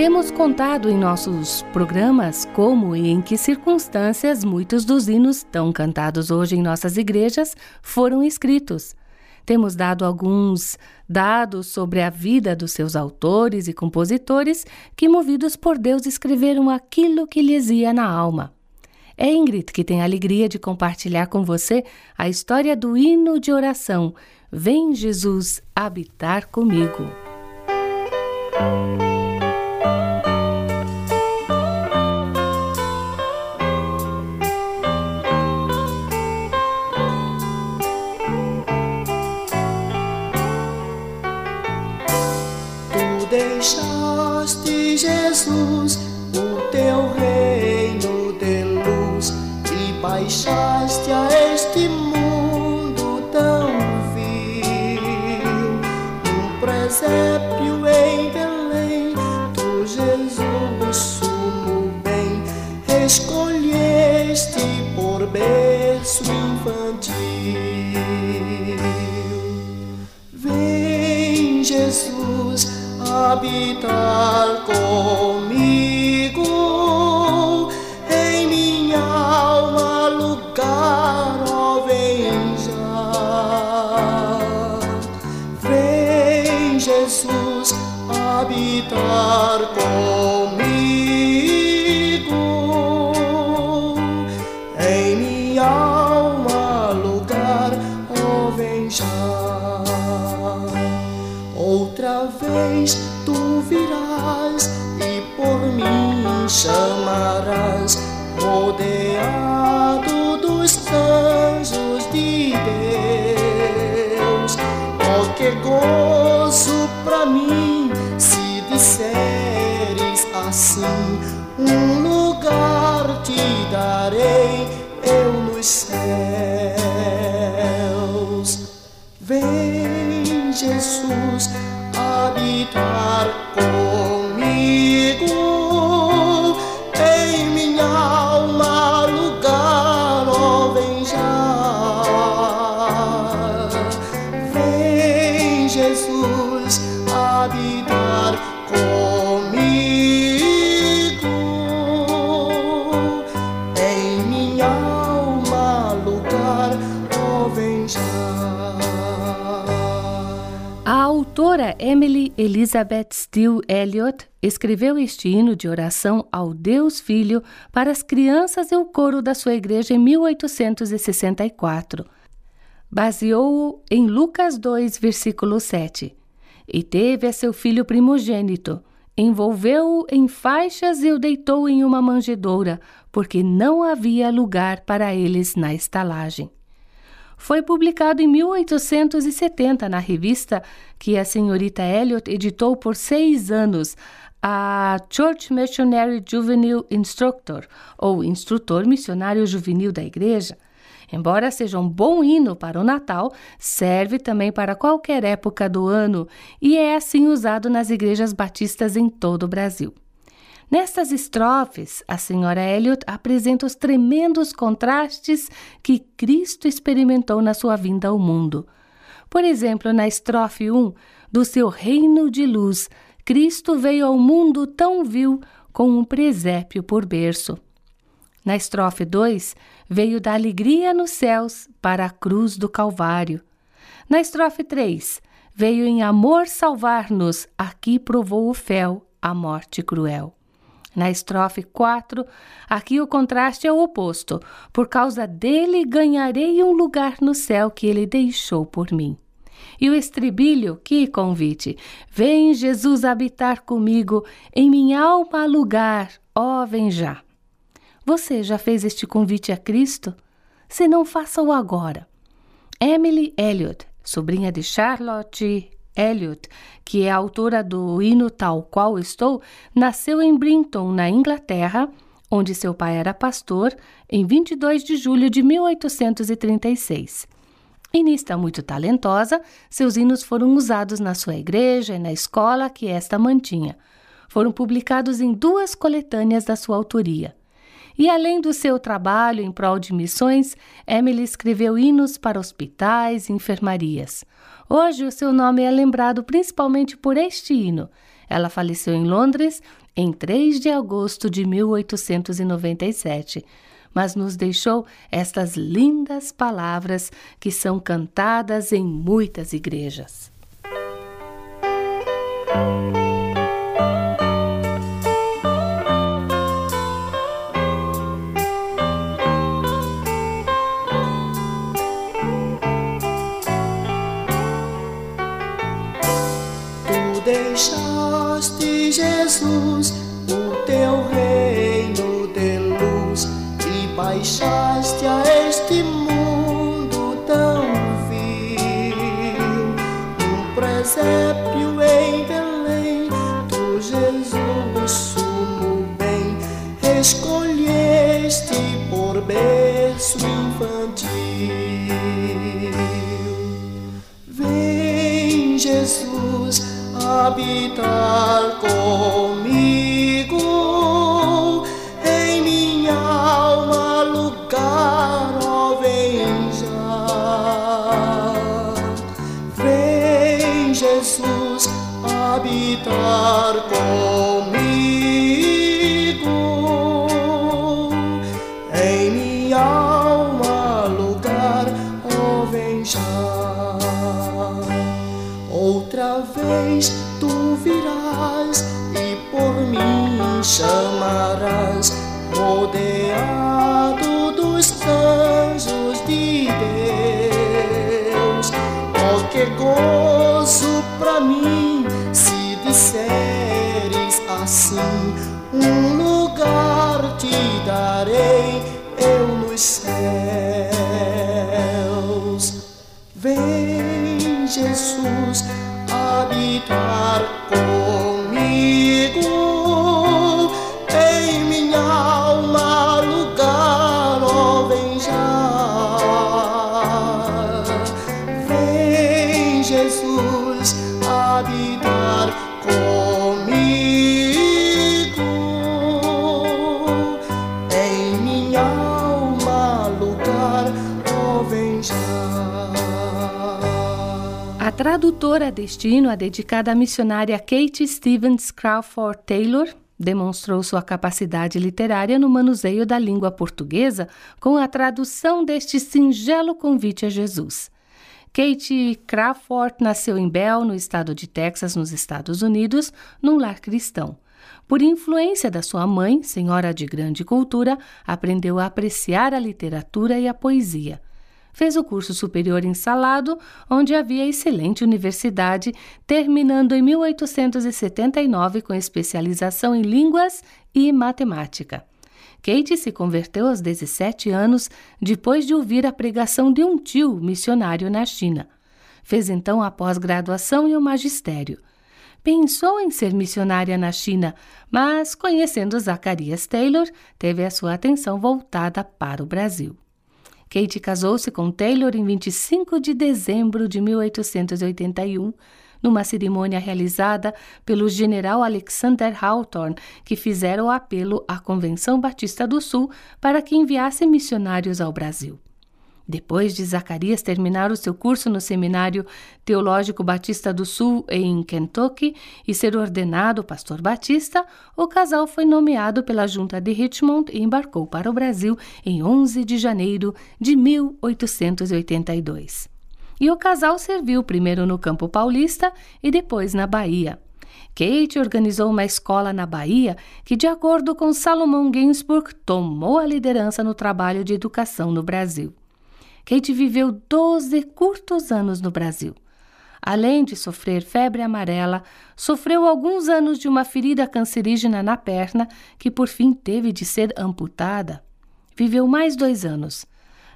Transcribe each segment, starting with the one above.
Temos contado em nossos programas como e em que circunstâncias muitos dos hinos tão cantados hoje em nossas igrejas foram escritos. Temos dado alguns dados sobre a vida dos seus autores e compositores que, movidos por Deus, escreveram aquilo que lhes ia na alma. É Ingrid que tem a alegria de compartilhar com você a história do hino de oração Vem Jesus habitar comigo. Jesus, habitar comigo outra vez tu virás e por mim chamarás, rodeado dos anjos de Deus. Oh, que gozo pra mim se disseres assim: um lugar te darei eu nos céus. Vem, Jesus habitar comigo. Em minha alma lugar oh, vem já vem Jesus habitar comigo. Em minha alma lugar oh, vem já A autora Emily Elizabeth Steele Elliott escreveu este hino de oração ao Deus Filho para as crianças e o coro da sua igreja em 1864. Baseou-o em Lucas 2, versículo 7. E teve a seu filho primogênito, envolveu-o em faixas e o deitou em uma manjedoura, porque não havia lugar para eles na estalagem foi publicado em 1870 na revista que a senhorita Elliot editou por seis anos, a Church Missionary Juvenile Instructor, ou Instrutor Missionário Juvenil da Igreja. Embora seja um bom hino para o Natal, serve também para qualquer época do ano e é assim usado nas igrejas batistas em todo o Brasil. Nestas estrofes, a senhora Elliot apresenta os tremendos contrastes que Cristo experimentou na sua vinda ao mundo. Por exemplo, na estrofe 1, do seu reino de luz, Cristo veio ao mundo tão vil com um presépio por berço. Na estrofe 2, veio da alegria nos céus para a cruz do Calvário. Na estrofe 3, veio em amor salvar-nos, aqui provou o fel, a morte cruel. Na estrofe 4, aqui o contraste é o oposto. Por causa dele ganharei um lugar no céu que ele deixou por mim. E o estribilho, que convite! Vem Jesus habitar comigo, em minha alma lugar, ó, vem já. Você já fez este convite a Cristo? Se não, faça-o agora. Emily Elliot, sobrinha de Charlotte Elliot, que é autora do hino Tal Qual Estou, nasceu em Brinton, na Inglaterra, onde seu pai era pastor, em 22 de julho de 1836. Inista muito talentosa, seus hinos foram usados na sua igreja e na escola que esta mantinha. Foram publicados em duas coletâneas da sua autoria. E além do seu trabalho em prol de missões, Emily escreveu hinos para hospitais e enfermarias. Hoje o seu nome é lembrado principalmente por este hino. Ela faleceu em Londres em 3 de agosto de 1897 mas nos deixou estas lindas palavras que são cantadas em muitas igrejas. Deixaste Jesus, o teu reino de luz, e baixaste a este mundo tão vil. Um presépio em Belém, tu, Jesus, sumo bem, escolheste por berço infantil. Vem, Jesus, habitar comigo. Em minha alma, lugar, ó, vem já. Vem, Jesus, habitar comigo. Em minha alma, lugar, ó, vem já. Outra vez tu virás e por mim chamarás, rodeado dos anjos de Deus. Oh, que gozo pra mim se disseres assim: um lugar te darei eu nos céus. Tradutora deste hino é dedicada missionária Kate Stevens Crawford Taylor. Demonstrou sua capacidade literária no manuseio da língua portuguesa com a tradução deste singelo convite a Jesus. Kate Crawford nasceu em Bell, no estado de Texas, nos Estados Unidos, num lar cristão. Por influência da sua mãe, senhora de grande cultura, aprendeu a apreciar a literatura e a poesia. Fez o curso superior em Salado, onde havia excelente universidade, terminando em 1879 com especialização em línguas e matemática. Kate se converteu aos 17 anos depois de ouvir a pregação de um tio missionário na China. Fez então a pós-graduação e o magistério. Pensou em ser missionária na China, mas, conhecendo Zacarias Taylor, teve a sua atenção voltada para o Brasil. Kate casou-se com Taylor em 25 de dezembro de 1881, numa cerimônia realizada pelo general Alexander Hawthorne, que fizera o apelo à Convenção Batista do Sul para que enviasse missionários ao Brasil. Depois de Zacarias terminar o seu curso no Seminário Teológico Batista do Sul em Kentucky e ser ordenado pastor batista, o casal foi nomeado pela Junta de Richmond e embarcou para o Brasil em 11 de janeiro de 1882. E o casal serviu primeiro no campo paulista e depois na Bahia. Kate organizou uma escola na Bahia que, de acordo com Salomão Ginsburg, tomou a liderança no trabalho de educação no Brasil. Kate viveu 12 curtos anos no Brasil. Além de sofrer febre amarela, sofreu alguns anos de uma ferida cancerígena na perna que por fim teve de ser amputada. Viveu mais dois anos.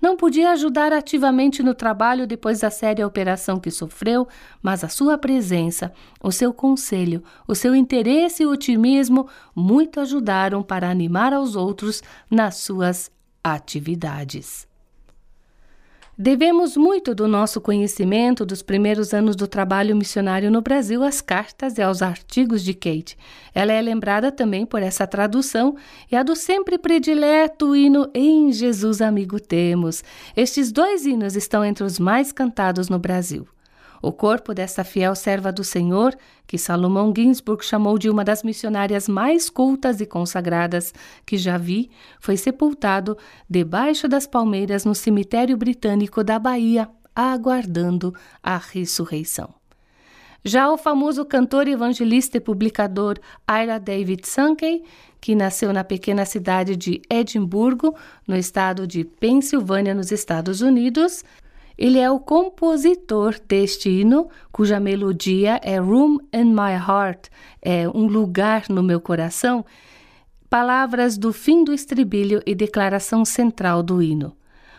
Não podia ajudar ativamente no trabalho depois da séria operação que sofreu, mas a sua presença, o seu conselho, o seu interesse e otimismo muito ajudaram para animar aos outros nas suas atividades. Devemos muito do nosso conhecimento dos primeiros anos do trabalho missionário no Brasil às cartas e aos artigos de Kate. Ela é lembrada também por essa tradução e a do sempre predileto hino Em Jesus Amigo Temos. Estes dois hinos estão entre os mais cantados no Brasil. O corpo dessa fiel serva do Senhor, que Salomão Ginsburg chamou de uma das missionárias mais cultas e consagradas que já vi, foi sepultado debaixo das palmeiras no cemitério britânico da Bahia, aguardando a ressurreição. Já o famoso cantor, evangelista e publicador Ira David Sankey, que nasceu na pequena cidade de Edimburgo, no estado de Pensilvânia, nos Estados Unidos, ele é o compositor deste hino, cuja melodia é Room in My Heart, é um lugar no meu coração, palavras do fim do estribilho e declaração central do hino.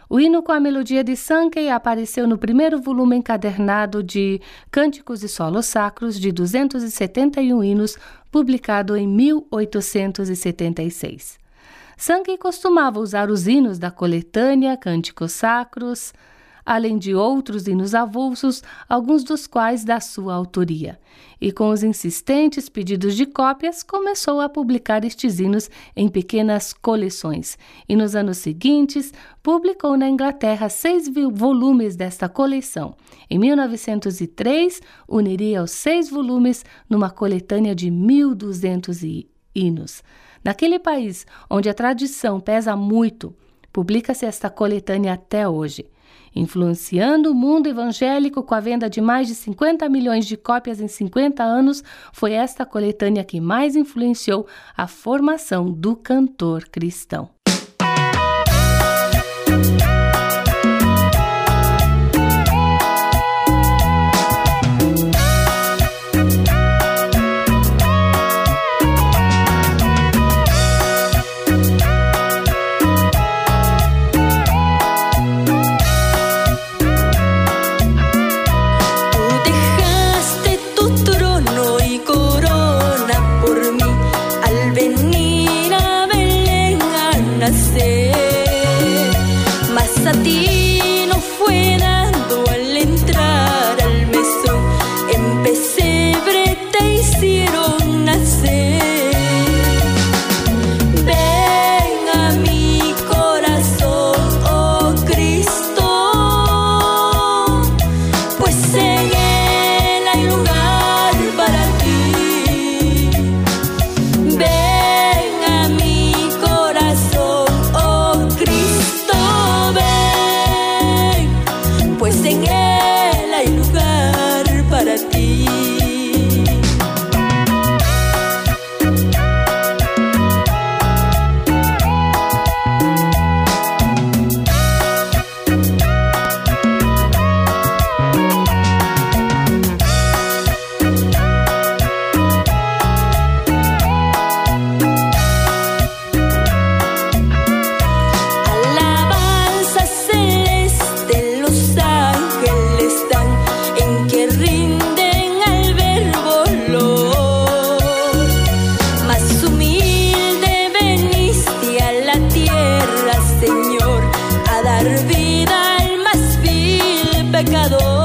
O hino com a melodia de Sankey apareceu no primeiro volume encadernado de Cânticos e Solos Sacros de 271 hinos, publicado em 1876. Sankey costumava usar os hinos da coletânea Cânticos Sacros, além de outros hinos avulsos, alguns dos quais da sua autoria. E com os insistentes pedidos de cópias, começou a publicar estes hinos em pequenas coleções. E nos anos seguintes, publicou na Inglaterra seis volumes desta coleção. Em 1903, uniria os seis volumes numa coletânea de 1.200 hinos. Naquele país onde a tradição pesa muito, publica-se esta coletânea até hoje influenciando o mundo evangélico com a venda de mais de 50 milhões de cópias em 50 anos, foi esta coletânea que mais influenciou a formação do cantor cristão. nascer. Mas a ti pecador.